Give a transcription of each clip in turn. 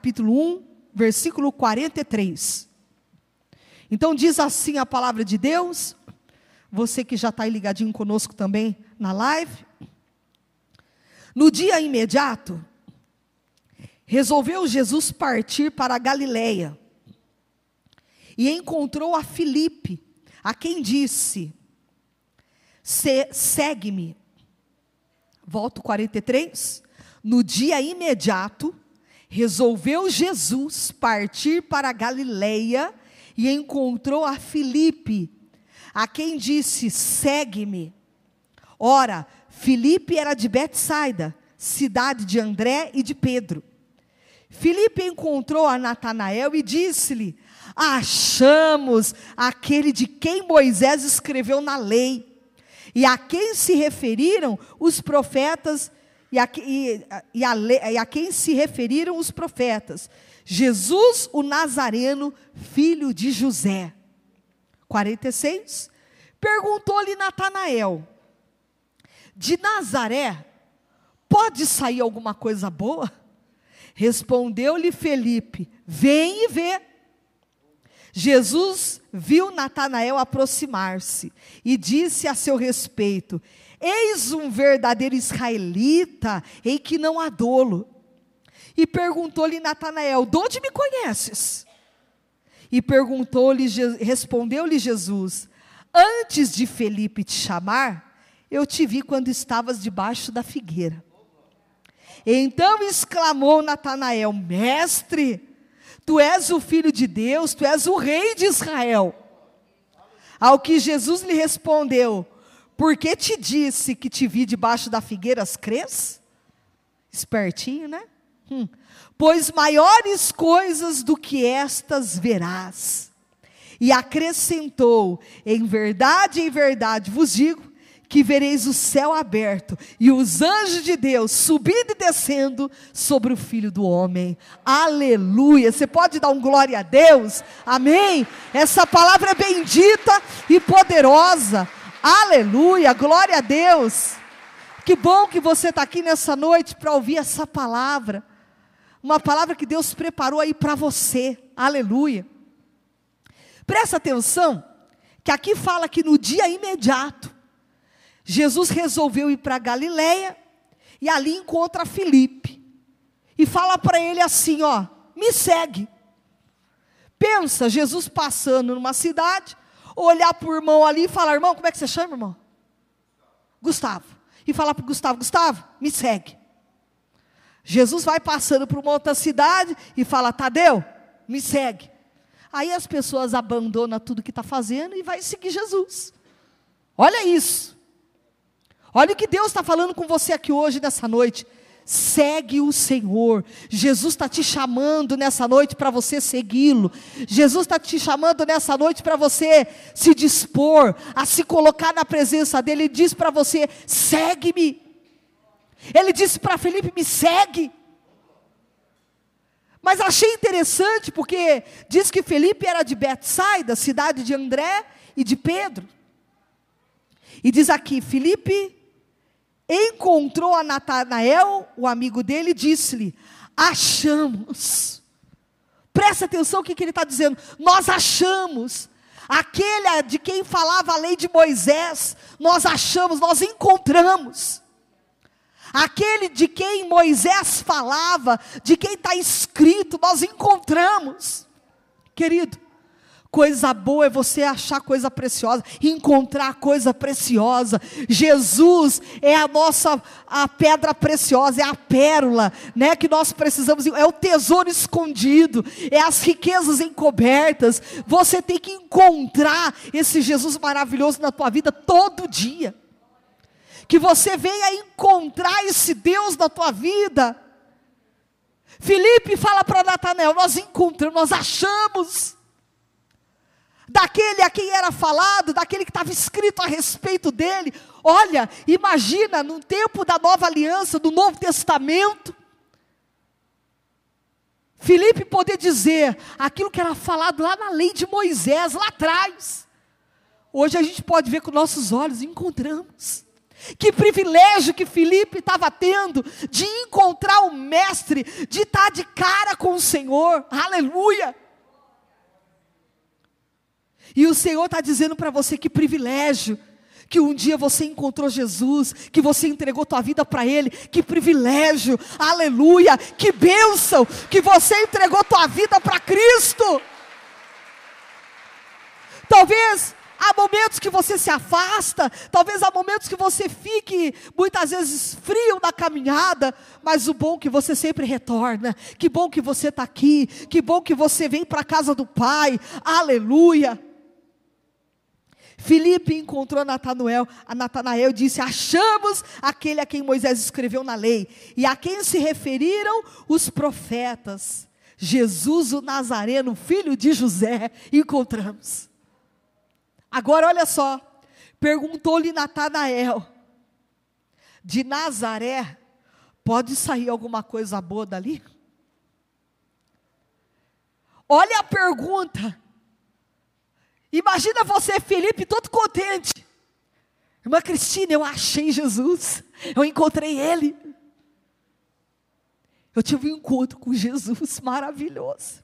Capítulo 1, versículo 43. Então diz assim a palavra de Deus, você que já está aí ligadinho conosco também na live. No dia imediato, resolveu Jesus partir para a Galileia e encontrou a Filipe, a quem disse: Segue-me. Volto 43. No dia imediato, resolveu Jesus partir para Galileia e encontrou a Filipe, a quem disse: Segue-me. Ora, Filipe era de Betsaida, cidade de André e de Pedro. Filipe encontrou a Natanael e disse-lhe: Achamos aquele de quem Moisés escreveu na lei, e a quem se referiram os profetas, e a, e, e a, e a quem se referiram os profetas, Jesus o Nazareno, filho de José. 46. Perguntou-lhe Natanael: De Nazaré pode sair alguma coisa boa? Respondeu-lhe Felipe: Vem e vê. Jesus viu Natanael aproximar-se e disse a seu respeito: Eis um verdadeiro israelita em que não há dolo. E perguntou-lhe Natanael: De onde me conheces? E perguntou-lhe, respondeu-lhe Jesus: Antes de Felipe te chamar, eu te vi quando estavas debaixo da figueira. Então exclamou Natanael: Mestre, tu és o filho de Deus, tu és o rei de Israel. Ao que Jesus lhe respondeu: Por que te disse que te vi debaixo da figueira, crês? Espertinho, né? Hum. Pois maiores coisas do que estas verás. E acrescentou: Em verdade, em verdade vos digo que vereis o céu aberto e os anjos de Deus subindo e descendo sobre o filho do homem. Aleluia! Você pode dar um glória a Deus? Amém? Essa palavra é bendita e poderosa. Aleluia! Glória a Deus! Que bom que você está aqui nessa noite para ouvir essa palavra. Uma palavra que Deus preparou aí para você. Aleluia. Presta atenção, que aqui fala que no dia imediato, Jesus resolveu ir para Galiléia e ali encontra Filipe. E fala para ele assim, ó, me segue. Pensa, Jesus passando numa cidade, olhar para o irmão ali e falar, irmão, como é que você chama, irmão? Gustavo. E falar para o Gustavo, Gustavo, me segue. Jesus vai passando por uma outra cidade e fala: Tadeu, me segue. Aí as pessoas abandonam tudo que está fazendo e vai seguir Jesus. Olha isso. Olha o que Deus está falando com você aqui hoje, nessa noite. Segue o Senhor. Jesus está te chamando nessa noite para você segui-lo. Jesus está te chamando nessa noite para você se dispor a se colocar na presença dEle. Ele diz para você: segue-me. Ele disse para Felipe: me segue. Mas achei interessante porque diz que Felipe era de Betsaida, cidade de André e de Pedro. E diz aqui: Felipe encontrou a Natanael, o amigo dele, e disse-lhe: Achamos. Presta atenção o que, que ele está dizendo. Nós achamos. Aquele de quem falava a lei de Moisés, nós achamos, nós encontramos. Aquele de quem Moisés falava, de quem está escrito, nós encontramos. Querido, coisa boa é você achar coisa preciosa, encontrar coisa preciosa. Jesus é a nossa a pedra preciosa, é a pérola, né, que nós precisamos, é o tesouro escondido, é as riquezas encobertas. Você tem que encontrar esse Jesus maravilhoso na tua vida todo dia que você venha encontrar esse Deus na tua vida. Felipe fala para Natanael: Nós encontramos, nós achamos. Daquele a quem era falado, daquele que estava escrito a respeito dele. Olha, imagina no tempo da nova aliança, do Novo Testamento, Felipe poder dizer aquilo que era falado lá na lei de Moisés, lá atrás. Hoje a gente pode ver com nossos olhos, encontramos. Que privilégio que Felipe estava tendo de encontrar o Mestre, de estar de cara com o Senhor, aleluia. E o Senhor está dizendo para você que privilégio, que um dia você encontrou Jesus, que você entregou tua vida para Ele, que privilégio, aleluia, que bênção, que você entregou tua vida para Cristo. Talvez há momentos que você se afasta, talvez há momentos que você fique muitas vezes frio na caminhada, mas o bom é que você sempre retorna, que bom que você está aqui, que bom que você vem para a casa do Pai, aleluia. Filipe encontrou Natanael, a Natanael disse: Achamos aquele a quem Moisés escreveu na lei, e a quem se referiram os profetas. Jesus o Nazareno, filho de José, encontramos. Agora olha só, perguntou-lhe Natanael: De Nazaré pode sair alguma coisa boa dali? Olha a pergunta. Imagina você, Felipe, todo contente. Irmã Cristina, eu achei Jesus. Eu encontrei Ele. Eu tive um encontro com Jesus maravilhoso.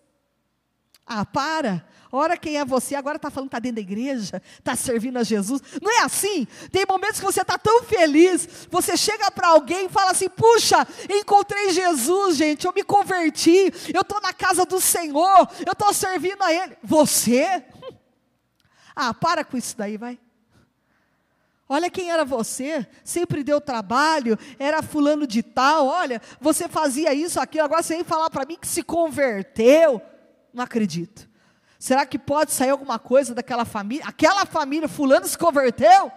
Ah, para. Ora, quem é você? Agora está falando que está dentro da igreja, está servindo a Jesus. Não é assim? Tem momentos que você está tão feliz, você chega para alguém e fala assim: puxa, encontrei Jesus, gente, eu me converti, eu estou na casa do Senhor, eu estou servindo a Ele. Você? Ah, para com isso daí, vai. Olha quem era você, sempre deu trabalho, era fulano de tal, olha, você fazia isso, aquilo, agora você vem falar para mim que se converteu. Não acredito. Será que pode sair alguma coisa daquela família? Aquela família, fulano se converteu?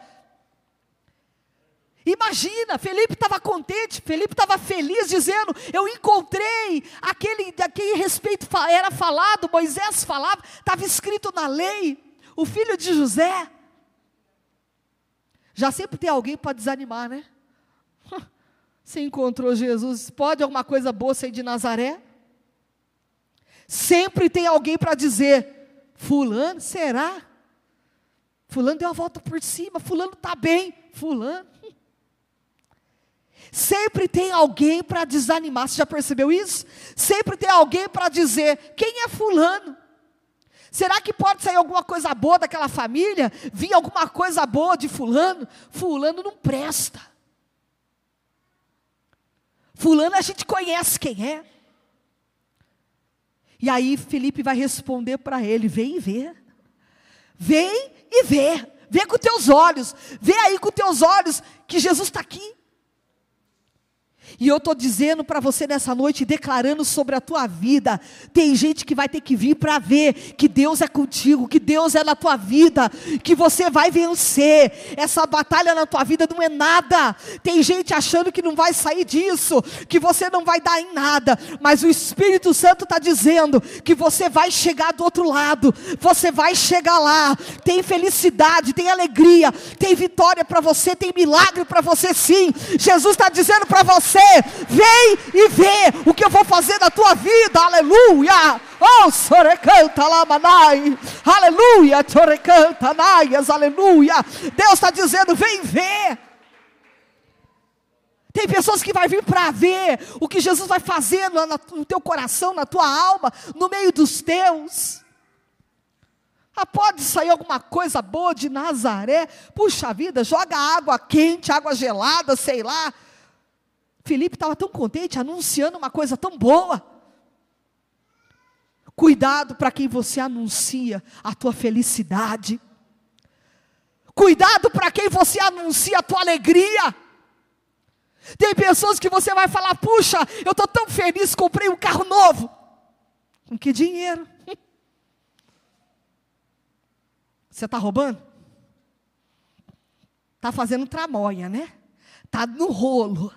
Imagina, Felipe estava contente, Felipe estava feliz, dizendo: Eu encontrei aquele, daquele respeito era falado, Moisés falava, estava escrito na lei o filho de José. Já sempre tem alguém para desanimar, né? Você encontrou Jesus, pode alguma coisa boa sair de Nazaré? Sempre tem alguém para dizer: Fulano, será? Fulano deu a volta por cima, Fulano está bem, Fulano. Sempre tem alguém para desanimar, você já percebeu isso? Sempre tem alguém para dizer: quem é Fulano? Será que pode sair alguma coisa boa daquela família? Vir alguma coisa boa de Fulano? Fulano não presta. Fulano a gente conhece quem é. E aí Felipe vai responder para ele: vem e vê. Vem e vê. Vê com teus olhos. Vê aí com teus olhos que Jesus está aqui. E eu estou dizendo para você nessa noite, declarando sobre a tua vida. Tem gente que vai ter que vir para ver que Deus é contigo, que Deus é na tua vida, que você vai vencer. Essa batalha na tua vida não é nada. Tem gente achando que não vai sair disso, que você não vai dar em nada. Mas o Espírito Santo está dizendo que você vai chegar do outro lado, você vai chegar lá. Tem felicidade, tem alegria, tem vitória para você, tem milagre para você sim. Jesus está dizendo para você vem e vê o que eu vou fazer na tua vida, aleluia. Oh, aleluia, aleluia. Deus está dizendo, vem ver. Tem pessoas que vai vir para ver o que Jesus vai fazer no, no teu coração, na tua alma, no meio dos teus. Ah, pode sair alguma coisa boa de Nazaré. Puxa vida, joga água quente, água gelada, sei lá. Felipe estava tão contente, anunciando uma coisa tão boa. Cuidado para quem você anuncia a tua felicidade. Cuidado para quem você anuncia a tua alegria. Tem pessoas que você vai falar: puxa, eu estou tão feliz, comprei um carro novo. Com que dinheiro? Você está roubando? Está fazendo tramóia, né? Está no rolo.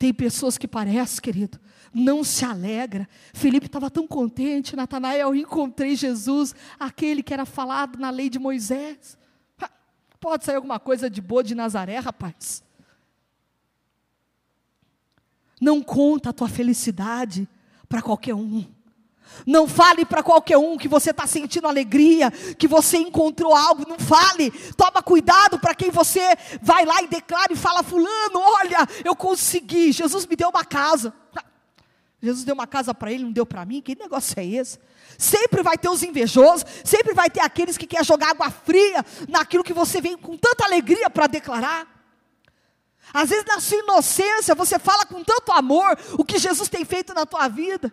Tem pessoas que parece, querido, não se alegra. Felipe estava tão contente, Natanael, encontrei Jesus, aquele que era falado na lei de Moisés. Pode sair alguma coisa de boa de Nazaré, rapaz. Não conta a tua felicidade para qualquer um. Não fale para qualquer um que você está sentindo alegria, que você encontrou algo. Não fale. Toma cuidado para quem você vai lá e declara e fala: Fulano, olha, eu consegui. Jesus me deu uma casa. Jesus deu uma casa para ele, não deu para mim. Que negócio é esse? Sempre vai ter os invejosos, sempre vai ter aqueles que querem jogar água fria naquilo que você vem com tanta alegria para declarar. Às vezes, na sua inocência, você fala com tanto amor o que Jesus tem feito na tua vida.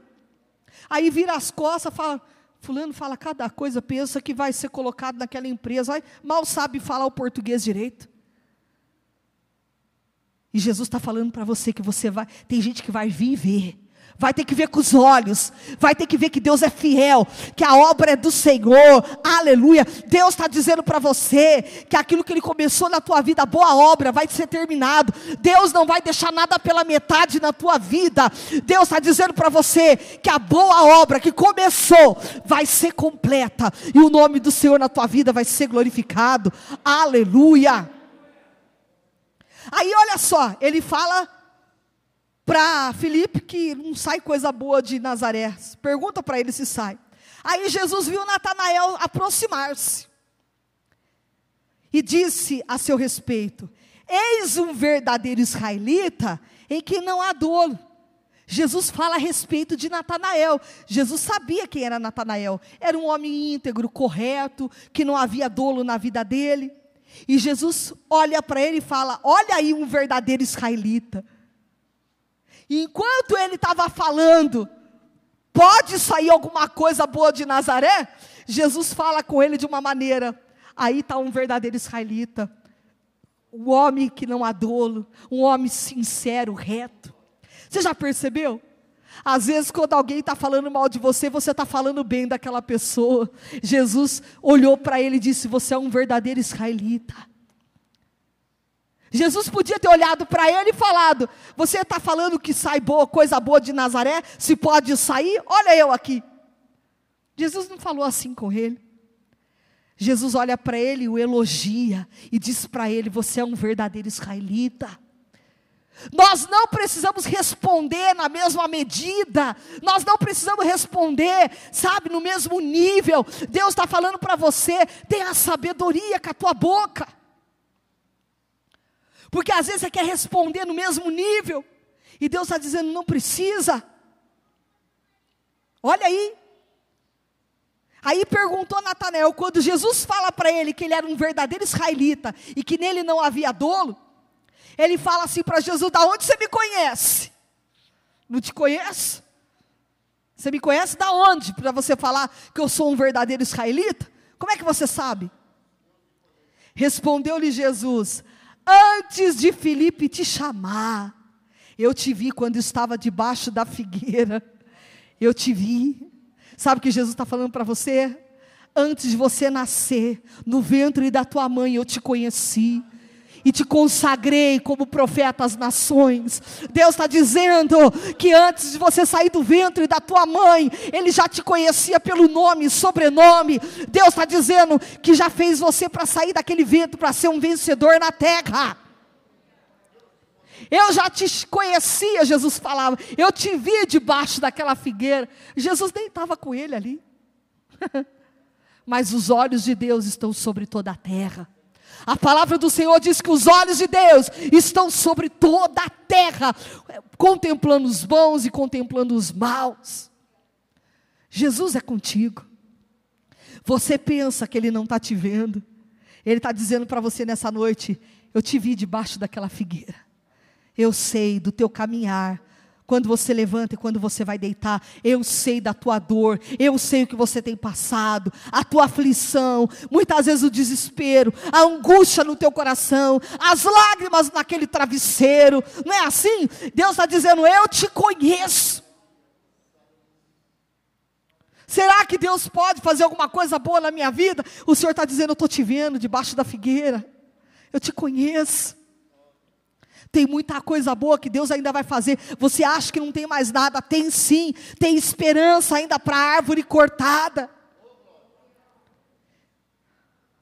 Aí vira as costas, fala, fulano fala cada coisa, pensa que vai ser colocado naquela empresa, aí, mal sabe falar o português direito. E Jesus está falando para você que você vai, tem gente que vai vir e ver vai ter que ver com os olhos, vai ter que ver que Deus é fiel, que a obra é do Senhor, aleluia. Deus está dizendo para você que aquilo que Ele começou na tua vida, a boa obra, vai ser terminado. Deus não vai deixar nada pela metade na tua vida. Deus está dizendo para você que a boa obra que começou vai ser completa, e o nome do Senhor na tua vida vai ser glorificado, aleluia. Aí olha só, ele fala para Filipe que não sai coisa boa de Nazaré. Pergunta para ele se sai. Aí Jesus viu Natanael aproximar-se e disse a seu respeito: Eis um verdadeiro israelita em quem não há dolo. Jesus fala a respeito de Natanael. Jesus sabia quem era Natanael. Era um homem íntegro, correto, que não havia dolo na vida dele. E Jesus olha para ele e fala: Olha aí um verdadeiro israelita. E enquanto ele estava falando, pode sair alguma coisa boa de Nazaré? Jesus fala com ele de uma maneira. Aí está um verdadeiro israelita, um homem que não há dolo, um homem sincero, reto. Você já percebeu? Às vezes, quando alguém está falando mal de você, você está falando bem daquela pessoa. Jesus olhou para ele e disse: Você é um verdadeiro israelita. Jesus podia ter olhado para ele e falado: Você está falando que sai boa, coisa boa de Nazaré? Se pode sair? Olha eu aqui. Jesus não falou assim com ele. Jesus olha para ele e o elogia e diz para ele: Você é um verdadeiro israelita. Nós não precisamos responder na mesma medida, nós não precisamos responder, sabe, no mesmo nível. Deus está falando para você: tenha sabedoria com a tua boca. Porque às vezes você quer responder no mesmo nível, e Deus está dizendo: não precisa. Olha aí. Aí perguntou Natanael, quando Jesus fala para ele que ele era um verdadeiro israelita e que nele não havia dolo, ele fala assim para Jesus: Da onde você me conhece? Não te conheço? Você me conhece da onde? Para você falar que eu sou um verdadeiro israelita? Como é que você sabe? Respondeu-lhe Jesus: Antes de Filipe te chamar, eu te vi quando estava debaixo da figueira. Eu te vi. Sabe o que Jesus está falando para você? Antes de você nascer, no ventre da tua mãe, eu te conheci e te consagrei como profeta às nações. Deus está dizendo que antes de você sair do ventre da tua mãe, Ele já te conhecia pelo nome sobrenome. Deus está dizendo que já fez você para sair daquele ventre, para ser um vencedor na terra. Eu já te conhecia, Jesus falava. Eu te vi debaixo daquela figueira. Jesus nem estava com ele ali. Mas os olhos de Deus estão sobre toda a terra. A palavra do Senhor diz que os olhos de Deus estão sobre toda a terra, contemplando os bons e contemplando os maus. Jesus é contigo. Você pensa que Ele não está te vendo, Ele está dizendo para você nessa noite: Eu te vi debaixo daquela figueira, eu sei do teu caminhar, quando você levanta e quando você vai deitar, eu sei da tua dor, eu sei o que você tem passado, a tua aflição, muitas vezes o desespero, a angústia no teu coração, as lágrimas naquele travesseiro, não é assim? Deus está dizendo: Eu te conheço. Será que Deus pode fazer alguma coisa boa na minha vida? O Senhor está dizendo: Eu estou te vendo debaixo da figueira, eu te conheço. Tem muita coisa boa que Deus ainda vai fazer. Você acha que não tem mais nada? Tem sim, tem esperança ainda para a árvore cortada.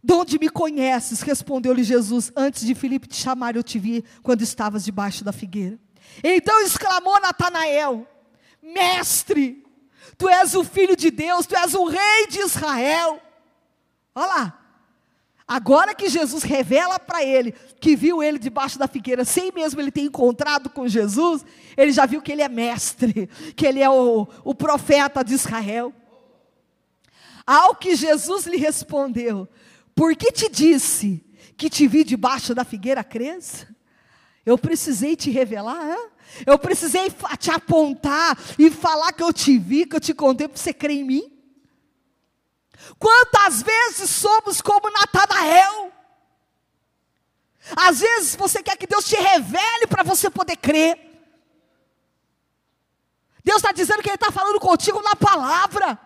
De onde me conheces? Respondeu-lhe Jesus: Antes de Filipe te chamar, eu te vi quando estavas debaixo da figueira. Então exclamou Natanael: Mestre, Tu és o filho de Deus, tu és o rei de Israel. Olha lá. Agora que Jesus revela para ele que viu ele debaixo da figueira, sem mesmo ele ter encontrado com Jesus, ele já viu que ele é mestre, que ele é o, o profeta de Israel. Ao que Jesus lhe respondeu: Por que te disse que te vi debaixo da figueira, crês? Eu precisei te revelar, hein? eu precisei te apontar e falar que eu te vi, que eu te contei para você crer em mim. Quantas vezes somos como Natanael? Às vezes você quer que Deus te revele para você poder crer. Deus está dizendo que Ele está falando contigo na palavra.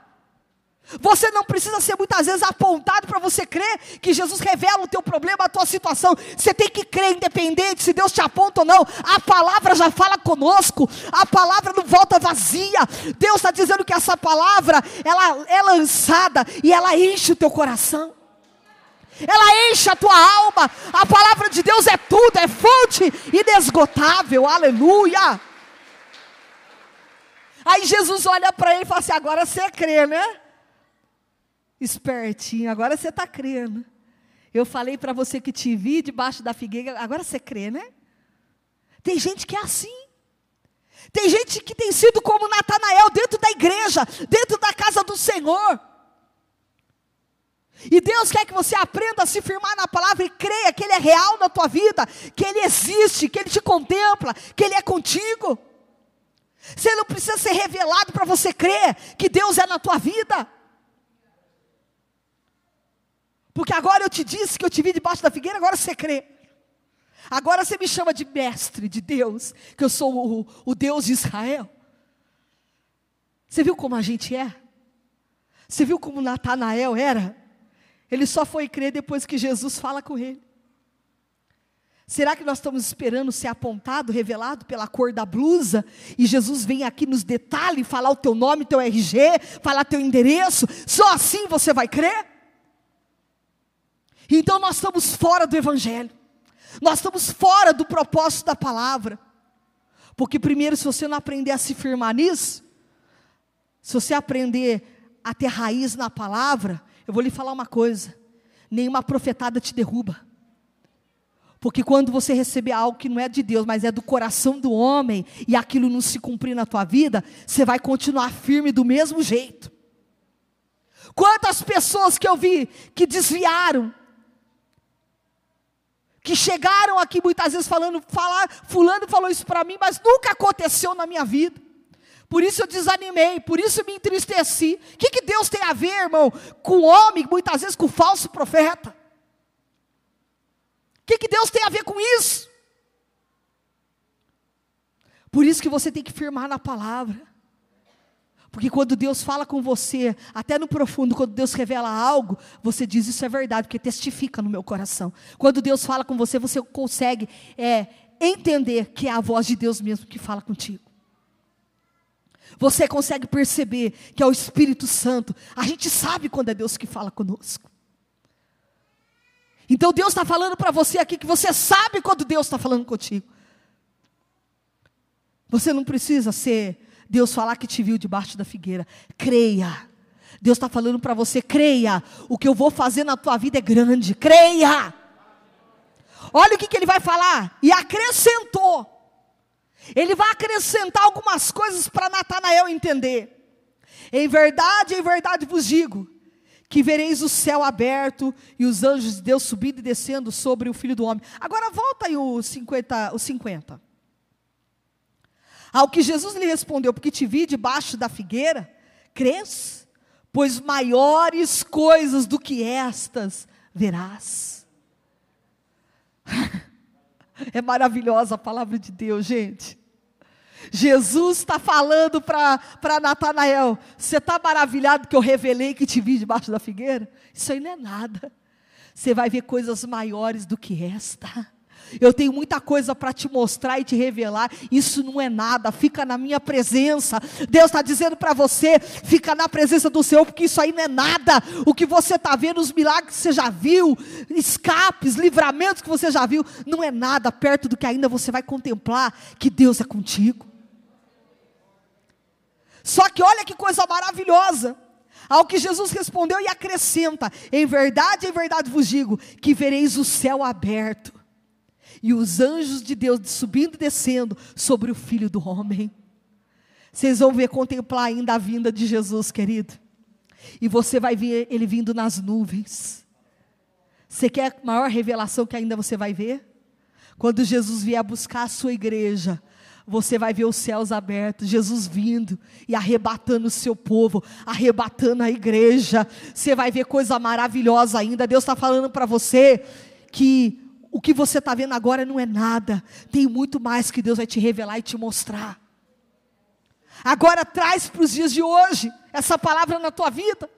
Você não precisa ser muitas vezes apontado para você crer que Jesus revela o teu problema, a tua situação. Você tem que crer independente se Deus te aponta ou não. A palavra já fala conosco. A palavra não volta vazia. Deus está dizendo que essa palavra ela é lançada e ela enche o teu coração. Ela enche a tua alma. A palavra de Deus é tudo, é fonte inesgotável. Aleluia. Aí Jesus olha para ele e fala assim: agora você crê, né? Espertinho, agora você está crendo. Eu falei para você que te vi debaixo da figueira, agora você crê, né? Tem gente que é assim. Tem gente que tem sido como Natanael dentro da igreja, dentro da casa do Senhor. E Deus quer que você aprenda a se firmar na palavra e creia que Ele é real na tua vida, que Ele existe, que Ele te contempla, que Ele é contigo. Você não precisa ser revelado para você crer que Deus é na tua vida. Porque agora eu te disse que eu te vi debaixo da figueira, agora você crê. Agora você me chama de mestre de Deus, que eu sou o, o Deus de Israel. Você viu como a gente é? Você viu como Natanael era? Ele só foi crer depois que Jesus fala com ele. Será que nós estamos esperando ser apontado, revelado pela cor da blusa? E Jesus vem aqui nos detalhes, falar o teu nome, teu RG, falar teu endereço? Só assim você vai crer? Então nós estamos fora do Evangelho, nós estamos fora do propósito da palavra. Porque, primeiro, se você não aprender a se firmar nisso, se você aprender a ter raiz na palavra, eu vou lhe falar uma coisa: nenhuma profetada te derruba. Porque quando você receber algo que não é de Deus, mas é do coração do homem, e aquilo não se cumprir na tua vida, você vai continuar firme do mesmo jeito. Quantas pessoas que eu vi que desviaram, que chegaram aqui muitas vezes falando, falar, fulano falou isso para mim, mas nunca aconteceu na minha vida. Por isso eu desanimei, por isso me entristeci. O que, que Deus tem a ver, irmão, com o homem, muitas vezes com o falso profeta? O que, que Deus tem a ver com isso? Por isso que você tem que firmar na palavra. Porque quando Deus fala com você, até no profundo, quando Deus revela algo, você diz isso é verdade, porque testifica no meu coração. Quando Deus fala com você, você consegue é, entender que é a voz de Deus mesmo que fala contigo. Você consegue perceber que é o Espírito Santo. A gente sabe quando é Deus que fala conosco. Então Deus está falando para você aqui que você sabe quando Deus está falando contigo. Você não precisa ser Deus falar que te viu debaixo da figueira. Creia. Deus está falando para você, creia. O que eu vou fazer na tua vida é grande. Creia. Olha o que, que ele vai falar. E acrescentou. Ele vai acrescentar algumas coisas para Natanael entender. Em verdade, em verdade vos digo que vereis o céu aberto e os anjos de Deus subindo e descendo sobre o filho do homem. Agora volta aí o 50, o 50. Ao que Jesus lhe respondeu: Porque te vi debaixo da figueira, crês? Pois maiores coisas do que estas verás. é maravilhosa a palavra de Deus, gente. Jesus está falando para Natanael: Você está maravilhado que eu revelei que te vi debaixo da figueira? Isso aí não é nada. Você vai ver coisas maiores do que esta. Eu tenho muita coisa para te mostrar e te revelar. Isso não é nada, fica na minha presença. Deus está dizendo para você: fica na presença do Senhor, porque isso aí não é nada. O que você está vendo, os milagres que você já viu, escapes, livramentos que você já viu, não é nada perto do que ainda você vai contemplar que Deus é contigo. Só que olha que coisa maravilhosa. Ao que Jesus respondeu e acrescenta: Em verdade, em verdade vos digo, que vereis o céu aberto e os anjos de Deus subindo e descendo sobre o filho do homem. Vocês vão ver, contemplar ainda a vinda de Jesus, querido. E você vai ver ele vindo nas nuvens. Você quer a maior revelação que ainda você vai ver? Quando Jesus vier buscar a sua igreja, você vai ver os céus abertos, Jesus vindo e arrebatando o seu povo, arrebatando a igreja. Você vai ver coisa maravilhosa ainda. Deus está falando para você que o que você está vendo agora não é nada, tem muito mais que Deus vai te revelar e te mostrar. Agora traz para os dias de hoje essa palavra na tua vida.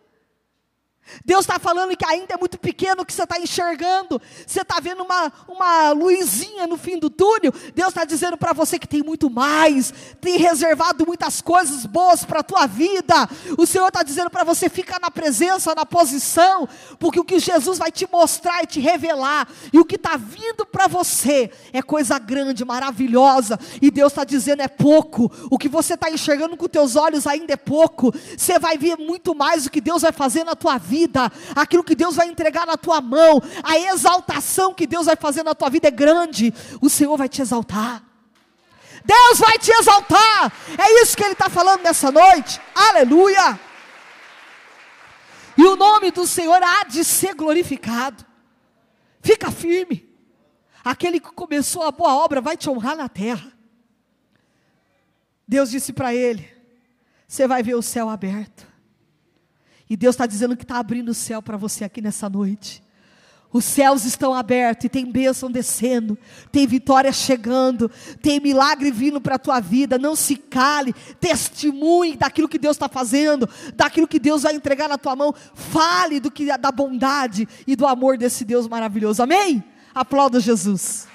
Deus está falando que ainda é muito pequeno o que você está enxergando. Você está vendo uma, uma luzinha no fim do túnel. Deus está dizendo para você que tem muito mais, tem reservado muitas coisas boas para a tua vida. O Senhor está dizendo para você ficar na presença, na posição, porque o que Jesus vai te mostrar e te revelar, e o que está vindo para você é coisa grande, maravilhosa. E Deus está dizendo é pouco. O que você está enxergando com teus olhos ainda é pouco. Você vai ver muito mais o que Deus vai fazer na tua vida vida, aquilo que Deus vai entregar na tua mão, a exaltação que Deus vai fazer na tua vida é grande, o Senhor vai te exaltar. Deus vai te exaltar, é isso que Ele está falando nessa noite, aleluia. E o nome do Senhor há de ser glorificado, fica firme, aquele que começou a boa obra vai te honrar na terra. Deus disse para ele: Você vai ver o céu aberto, e Deus está dizendo que está abrindo o céu para você aqui nessa noite. Os céus estão abertos e tem bênção descendo, tem vitória chegando, tem milagre vindo para a tua vida. Não se cale, testemunhe daquilo que Deus está fazendo, daquilo que Deus vai entregar na tua mão. Fale do que da bondade e do amor desse Deus maravilhoso. Amém? Aplauda Jesus.